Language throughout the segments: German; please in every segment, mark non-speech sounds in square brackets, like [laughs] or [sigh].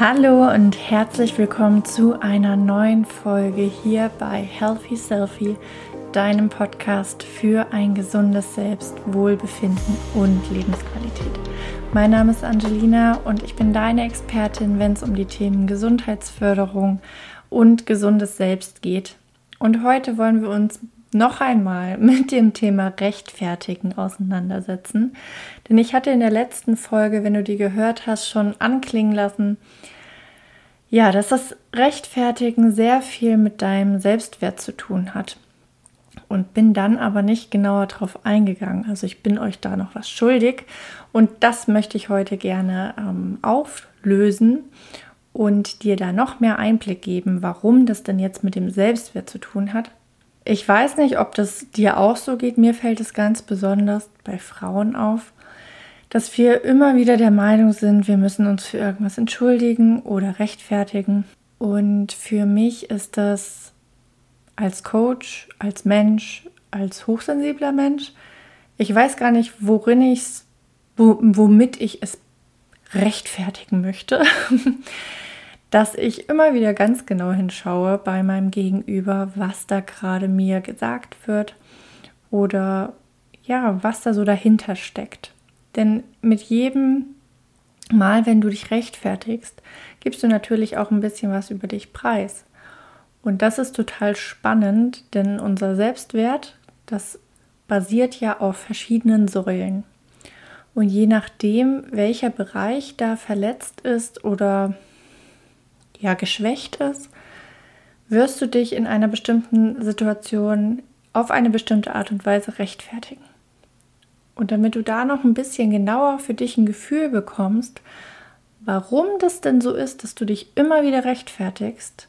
Hallo und herzlich willkommen zu einer neuen Folge hier bei Healthy Selfie, deinem Podcast für ein gesundes Selbstwohlbefinden und Lebensqualität. Mein Name ist Angelina und ich bin deine Expertin, wenn es um die Themen Gesundheitsförderung und gesundes Selbst geht. Und heute wollen wir uns noch einmal [laughs] mit dem Thema Rechtfertigen auseinandersetzen. Denn ich hatte in der letzten Folge, wenn du die gehört hast, schon anklingen lassen, ja, dass das Rechtfertigen sehr viel mit deinem Selbstwert zu tun hat. Und bin dann aber nicht genauer darauf eingegangen. Also ich bin euch da noch was schuldig. Und das möchte ich heute gerne ähm, auflösen und dir da noch mehr Einblick geben, warum das denn jetzt mit dem Selbstwert zu tun hat ich weiß nicht, ob das dir auch so geht. Mir fällt es ganz besonders bei Frauen auf, dass wir immer wieder der Meinung sind, wir müssen uns für irgendwas entschuldigen oder rechtfertigen. Und für mich ist das als Coach, als Mensch, als hochsensibler Mensch, ich weiß gar nicht, worin ich es, womit ich es rechtfertigen möchte. [laughs] dass ich immer wieder ganz genau hinschaue bei meinem Gegenüber, was da gerade mir gesagt wird oder ja, was da so dahinter steckt. Denn mit jedem Mal, wenn du dich rechtfertigst, gibst du natürlich auch ein bisschen was über dich preis. Und das ist total spannend, denn unser Selbstwert, das basiert ja auf verschiedenen Säulen. Und je nachdem, welcher Bereich da verletzt ist oder ja geschwächt ist, wirst du dich in einer bestimmten Situation auf eine bestimmte Art und Weise rechtfertigen. Und damit du da noch ein bisschen genauer für dich ein Gefühl bekommst, warum das denn so ist, dass du dich immer wieder rechtfertigst,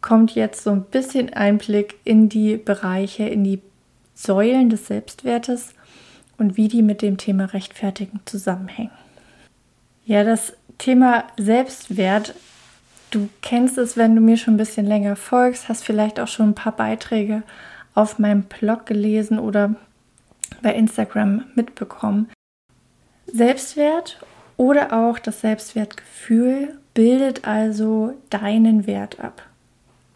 kommt jetzt so ein bisschen Einblick in die Bereiche, in die Säulen des Selbstwertes und wie die mit dem Thema Rechtfertigen zusammenhängen. Ja, das Thema Selbstwert Du kennst es, wenn du mir schon ein bisschen länger folgst, hast vielleicht auch schon ein paar Beiträge auf meinem Blog gelesen oder bei Instagram mitbekommen. Selbstwert oder auch das Selbstwertgefühl bildet also deinen Wert ab.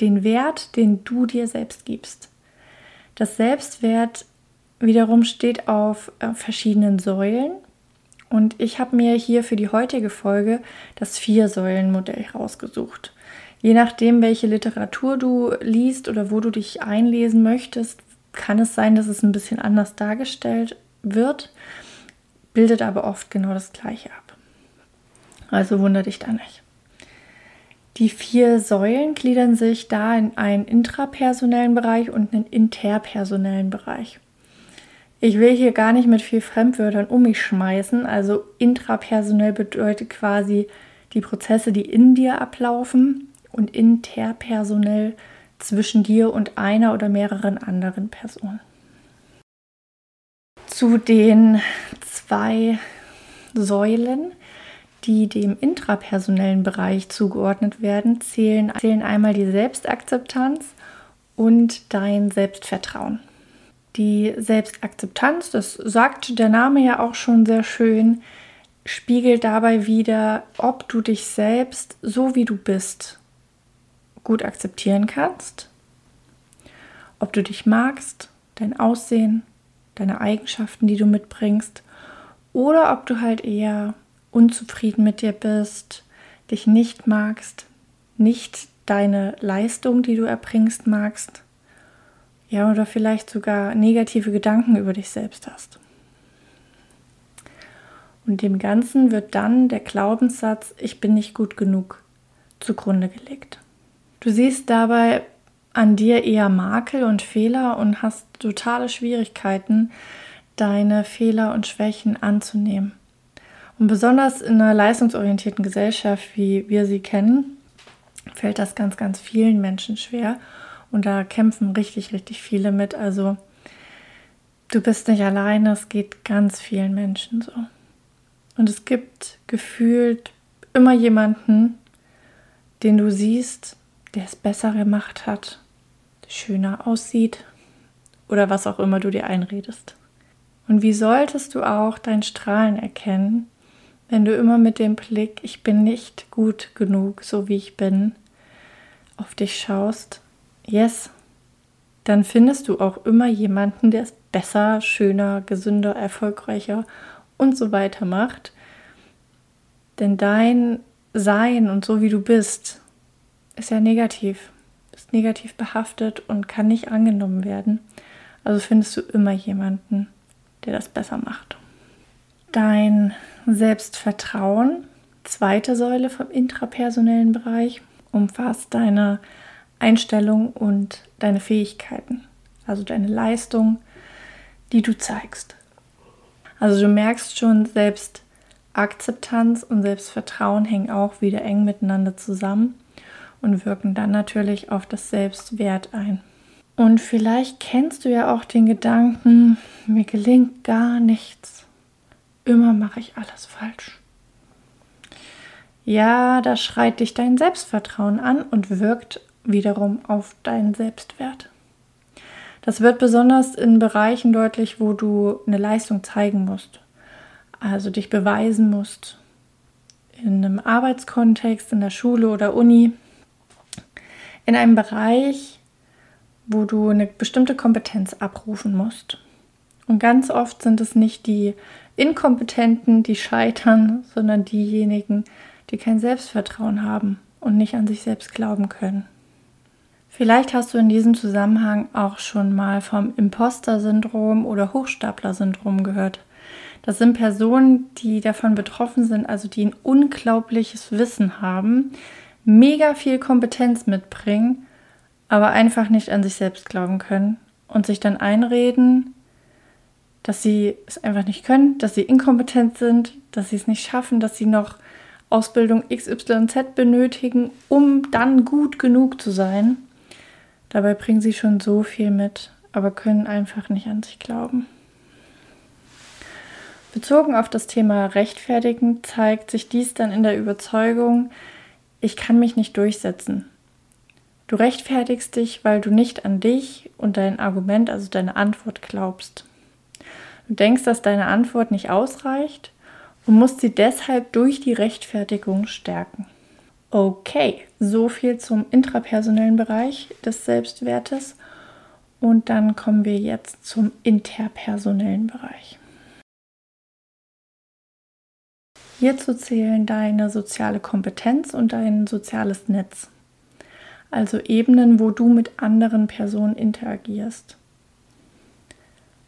Den Wert, den du dir selbst gibst. Das Selbstwert wiederum steht auf äh, verschiedenen Säulen und ich habe mir hier für die heutige Folge das Vier-Säulen-Modell rausgesucht. Je nachdem, welche Literatur du liest oder wo du dich einlesen möchtest, kann es sein, dass es ein bisschen anders dargestellt wird, bildet aber oft genau das Gleiche ab. Also wundere dich da nicht. Die vier Säulen gliedern sich da in einen intrapersonellen Bereich und einen interpersonellen Bereich. Ich will hier gar nicht mit viel Fremdwörtern um mich schmeißen. Also intrapersonell bedeutet quasi die Prozesse, die in dir ablaufen und interpersonell zwischen dir und einer oder mehreren anderen Personen. Zu den zwei Säulen, die dem intrapersonellen Bereich zugeordnet werden, zählen, zählen einmal die Selbstakzeptanz und dein Selbstvertrauen. Die Selbstakzeptanz, das sagt der Name ja auch schon sehr schön, spiegelt dabei wieder, ob du dich selbst so wie du bist gut akzeptieren kannst, ob du dich magst, dein Aussehen, deine Eigenschaften, die du mitbringst, oder ob du halt eher unzufrieden mit dir bist, dich nicht magst, nicht deine Leistung, die du erbringst, magst ja, oder vielleicht sogar negative Gedanken über dich selbst hast. Und dem Ganzen wird dann der Glaubenssatz, ich bin nicht gut genug, zugrunde gelegt. Du siehst dabei an dir eher Makel und Fehler und hast totale Schwierigkeiten, deine Fehler und Schwächen anzunehmen. Und besonders in einer leistungsorientierten Gesellschaft, wie wir sie kennen, fällt das ganz, ganz vielen Menschen schwer. Und da kämpfen richtig, richtig viele mit. Also du bist nicht alleine, es geht ganz vielen Menschen so. Und es gibt gefühlt immer jemanden, den du siehst, der es besser gemacht hat, schöner aussieht oder was auch immer du dir einredest. Und wie solltest du auch dein Strahlen erkennen, wenn du immer mit dem Blick, ich bin nicht gut genug, so wie ich bin, auf dich schaust, yes, dann findest du auch immer jemanden, der es besser, schöner, gesünder, erfolgreicher und so weiter macht. Denn dein Sein und so wie du bist, ist ja negativ, ist negativ behaftet und kann nicht angenommen werden. Also findest du immer jemanden, der das besser macht. Dein Selbstvertrauen, zweite Säule vom intrapersonellen Bereich, umfasst deine Einstellung und deine Fähigkeiten, also deine Leistung, die du zeigst. Also du merkst schon, selbst Akzeptanz und Selbstvertrauen hängen auch wieder eng miteinander zusammen und wirken dann natürlich auf das Selbstwert ein. Und vielleicht kennst du ja auch den Gedanken, mir gelingt gar nichts. Immer mache ich alles falsch. Ja, da schreit dich dein Selbstvertrauen an und wirkt wiederum auf deinen Selbstwert. Das wird besonders in Bereichen deutlich, wo du eine Leistung zeigen musst, also dich beweisen musst. In einem Arbeitskontext, in der Schule oder Uni, in einem Bereich, wo du eine bestimmte Kompetenz abrufen musst. Und ganz oft sind es nicht die Inkompetenten, die scheitern, sondern diejenigen, die kein Selbstvertrauen haben und nicht an sich selbst glauben können. Vielleicht hast du in diesem Zusammenhang auch schon mal vom Imposter-Syndrom oder Hochstapler-Syndrom gehört. Das sind Personen, die davon betroffen sind, also die ein unglaubliches Wissen haben, mega viel Kompetenz mitbringen, aber einfach nicht an sich selbst glauben können und sich dann einreden, dass sie es einfach nicht können, dass sie inkompetent sind, dass sie es nicht schaffen, dass sie noch Ausbildung XYZ benötigen, um dann gut genug zu sein. Dabei bringen sie schon so viel mit, aber können einfach nicht an sich glauben. Bezogen auf das Thema Rechtfertigen zeigt sich dies dann in der Überzeugung, ich kann mich nicht durchsetzen. Du rechtfertigst dich, weil du nicht an dich und dein Argument, also deine Antwort glaubst. Du denkst, dass deine Antwort nicht ausreicht und musst sie deshalb durch die Rechtfertigung stärken. Okay, so viel zum intrapersonellen Bereich des Selbstwertes. Und dann kommen wir jetzt zum interpersonellen Bereich. Hierzu zählen deine soziale Kompetenz und dein soziales Netz. Also Ebenen, wo du mit anderen Personen interagierst.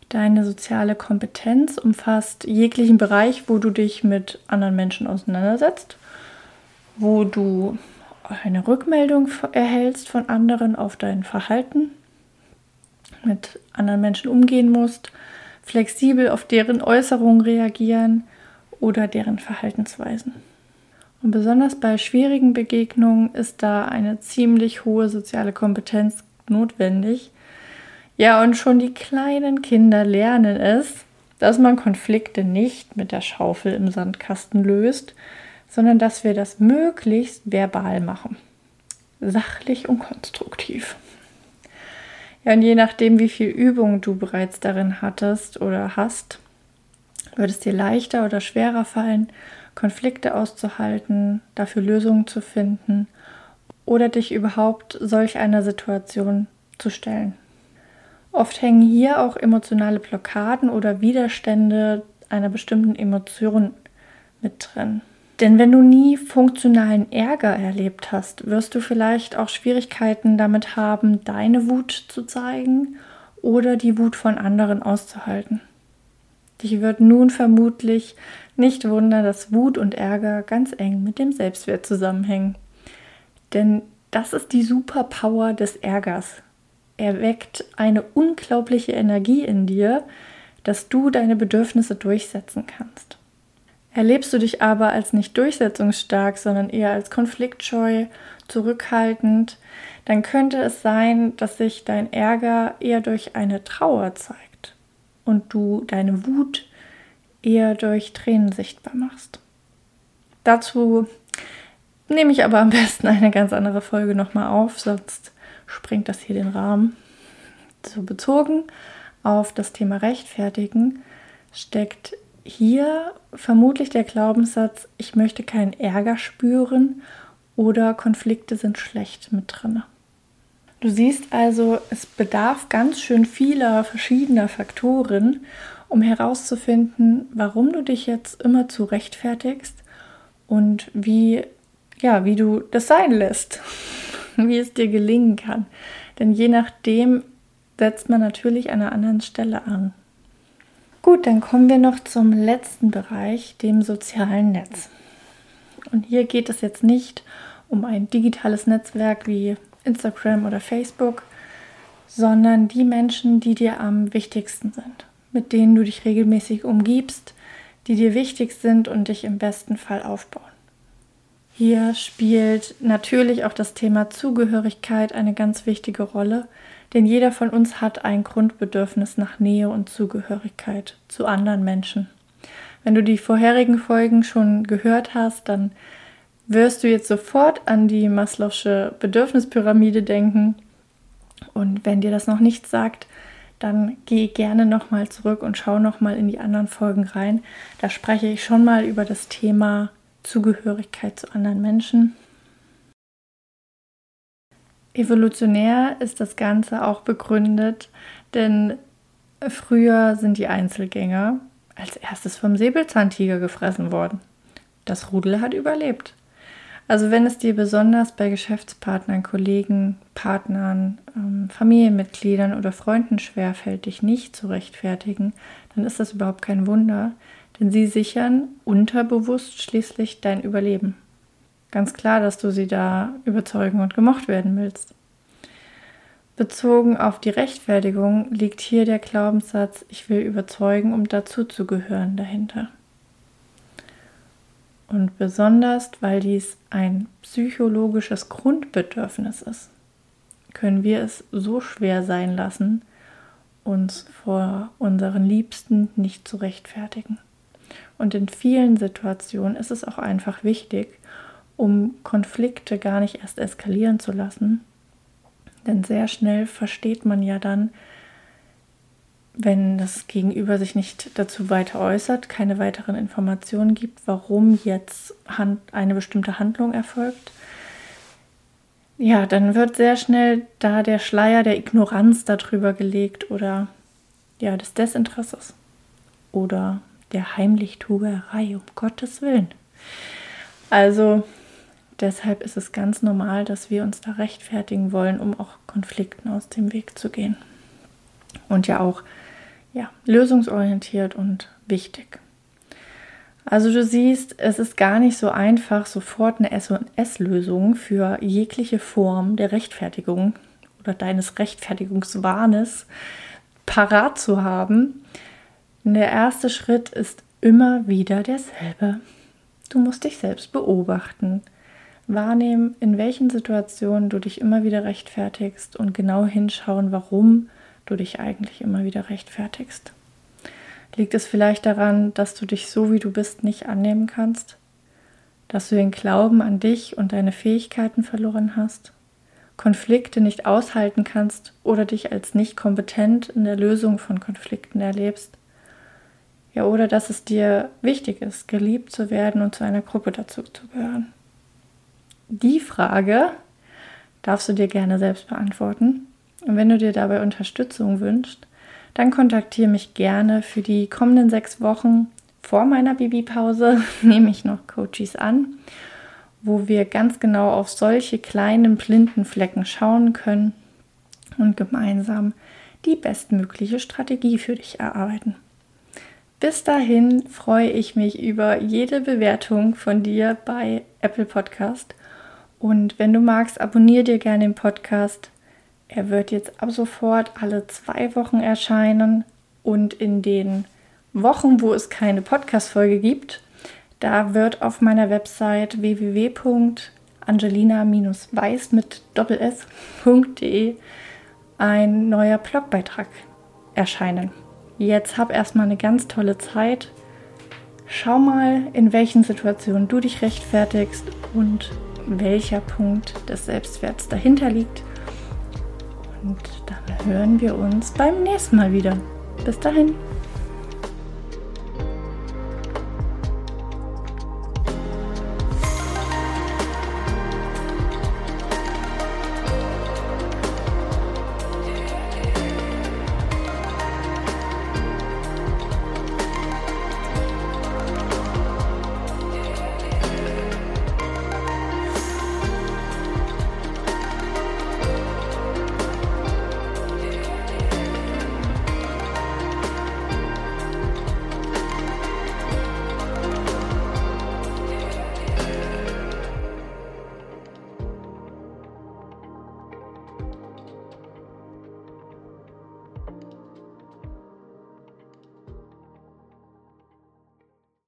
Deine soziale Kompetenz umfasst jeglichen Bereich, wo du dich mit anderen Menschen auseinandersetzt wo du eine Rückmeldung erhältst von anderen auf dein Verhalten, mit anderen Menschen umgehen musst, flexibel auf deren Äußerungen reagieren oder deren Verhaltensweisen. Und besonders bei schwierigen Begegnungen ist da eine ziemlich hohe soziale Kompetenz notwendig. Ja, und schon die kleinen Kinder lernen es, dass man Konflikte nicht mit der Schaufel im Sandkasten löst, sondern dass wir das möglichst verbal machen. Sachlich und konstruktiv. Ja, und je nachdem, wie viel Übung du bereits darin hattest oder hast, wird es dir leichter oder schwerer fallen, Konflikte auszuhalten, dafür Lösungen zu finden oder dich überhaupt solch einer Situation zu stellen. Oft hängen hier auch emotionale Blockaden oder Widerstände einer bestimmten Emotion mit drin. Denn wenn du nie funktionalen Ärger erlebt hast, wirst du vielleicht auch Schwierigkeiten damit haben, deine Wut zu zeigen oder die Wut von anderen auszuhalten. Dich wird nun vermutlich nicht wundern, dass Wut und Ärger ganz eng mit dem Selbstwert zusammenhängen. Denn das ist die Superpower des Ärgers. Er weckt eine unglaubliche Energie in dir, dass du deine Bedürfnisse durchsetzen kannst. Erlebst du dich aber als nicht durchsetzungsstark, sondern eher als konfliktscheu, zurückhaltend, dann könnte es sein, dass sich dein Ärger eher durch eine Trauer zeigt und du deine Wut eher durch Tränen sichtbar machst. Dazu nehme ich aber am besten eine ganz andere Folge nochmal auf, sonst springt das hier den Rahmen. So bezogen auf das Thema Rechtfertigen steckt hier vermutlich der Glaubenssatz, ich möchte keinen Ärger spüren oder Konflikte sind schlecht mit drin. Du siehst also, es bedarf ganz schön vieler verschiedener Faktoren, um herauszufinden, warum du dich jetzt immer zu rechtfertigst und wie, ja, wie du das sein lässt, [laughs] wie es dir gelingen kann. Denn je nachdem setzt man natürlich an einer anderen Stelle an. Gut, dann kommen wir noch zum letzten Bereich, dem sozialen Netz. Und hier geht es jetzt nicht um ein digitales Netzwerk wie Instagram oder Facebook, sondern die Menschen, die dir am wichtigsten sind, mit denen du dich regelmäßig umgibst, die dir wichtig sind und dich im besten Fall aufbauen. Hier spielt natürlich auch das Thema Zugehörigkeit eine ganz wichtige Rolle, denn jeder von uns hat ein Grundbedürfnis nach Nähe und Zugehörigkeit zu anderen Menschen. Wenn du die vorherigen Folgen schon gehört hast, dann wirst du jetzt sofort an die Maslow'sche Bedürfnispyramide denken. Und wenn dir das noch nicht sagt, dann geh gerne nochmal zurück und schau nochmal in die anderen Folgen rein. Da spreche ich schon mal über das Thema Zugehörigkeit zu anderen Menschen. Evolutionär ist das Ganze auch begründet, denn früher sind die Einzelgänger als erstes vom Säbelzahntiger gefressen worden. Das Rudel hat überlebt. Also wenn es dir besonders bei Geschäftspartnern, Kollegen, Partnern, ähm, Familienmitgliedern oder Freunden schwerfällt, dich nicht zu rechtfertigen, dann ist das überhaupt kein Wunder, denn sie sichern unterbewusst schließlich dein Überleben. Ganz klar, dass du sie da überzeugen und gemocht werden willst. Bezogen auf die Rechtfertigung liegt hier der Glaubenssatz, ich will überzeugen, um dazuzugehören dahinter. Und besonders, weil dies ein psychologisches Grundbedürfnis ist, können wir es so schwer sein lassen, uns vor unseren Liebsten nicht zu rechtfertigen. Und in vielen Situationen ist es auch einfach wichtig, um Konflikte gar nicht erst eskalieren zu lassen. Denn sehr schnell versteht man ja dann, wenn das Gegenüber sich nicht dazu weiter äußert, keine weiteren Informationen gibt, warum jetzt eine bestimmte Handlung erfolgt, ja, dann wird sehr schnell da der Schleier der Ignoranz darüber gelegt oder ja, des Desinteresses oder der Heimlichtuerei, um Gottes Willen. Also deshalb ist es ganz normal, dass wir uns da rechtfertigen wollen, um auch Konflikten aus dem Weg zu gehen. Und ja auch ja, lösungsorientiert und wichtig. Also du siehst, es ist gar nicht so einfach, sofort eine S&S-Lösung für jegliche Form der Rechtfertigung oder deines Rechtfertigungswahnes parat zu haben. Der erste Schritt ist immer wieder derselbe. Du musst dich selbst beobachten, wahrnehmen, in welchen Situationen du dich immer wieder rechtfertigst und genau hinschauen, warum du dich eigentlich immer wieder rechtfertigst? Liegt es vielleicht daran, dass du dich so wie du bist nicht annehmen kannst? Dass du den Glauben an dich und deine Fähigkeiten verloren hast? Konflikte nicht aushalten kannst oder dich als nicht kompetent in der Lösung von Konflikten erlebst? Ja, oder dass es dir wichtig ist, geliebt zu werden und zu einer Gruppe dazu zu gehören? Die Frage darfst du dir gerne selbst beantworten und wenn du dir dabei Unterstützung wünschst, dann kontaktiere mich gerne. Für die kommenden sechs Wochen vor meiner Babypause [laughs] nehme ich noch Coaches an, wo wir ganz genau auf solche kleinen blinden Flecken schauen können und gemeinsam die bestmögliche Strategie für dich erarbeiten. Bis dahin freue ich mich über jede Bewertung von dir bei Apple Podcast. Und wenn du magst, abonniere dir gerne den Podcast er wird jetzt ab sofort alle zwei Wochen erscheinen und in den Wochen, wo es keine Podcast-Folge gibt, da wird auf meiner Website www.angelina-weiß mit doppels.de ein neuer Blogbeitrag erscheinen. Jetzt hab erstmal eine ganz tolle Zeit. Schau mal, in welchen Situationen du dich rechtfertigst und welcher Punkt des Selbstwerts dahinter liegt. Und dann hören wir uns beim nächsten Mal wieder. Bis dahin.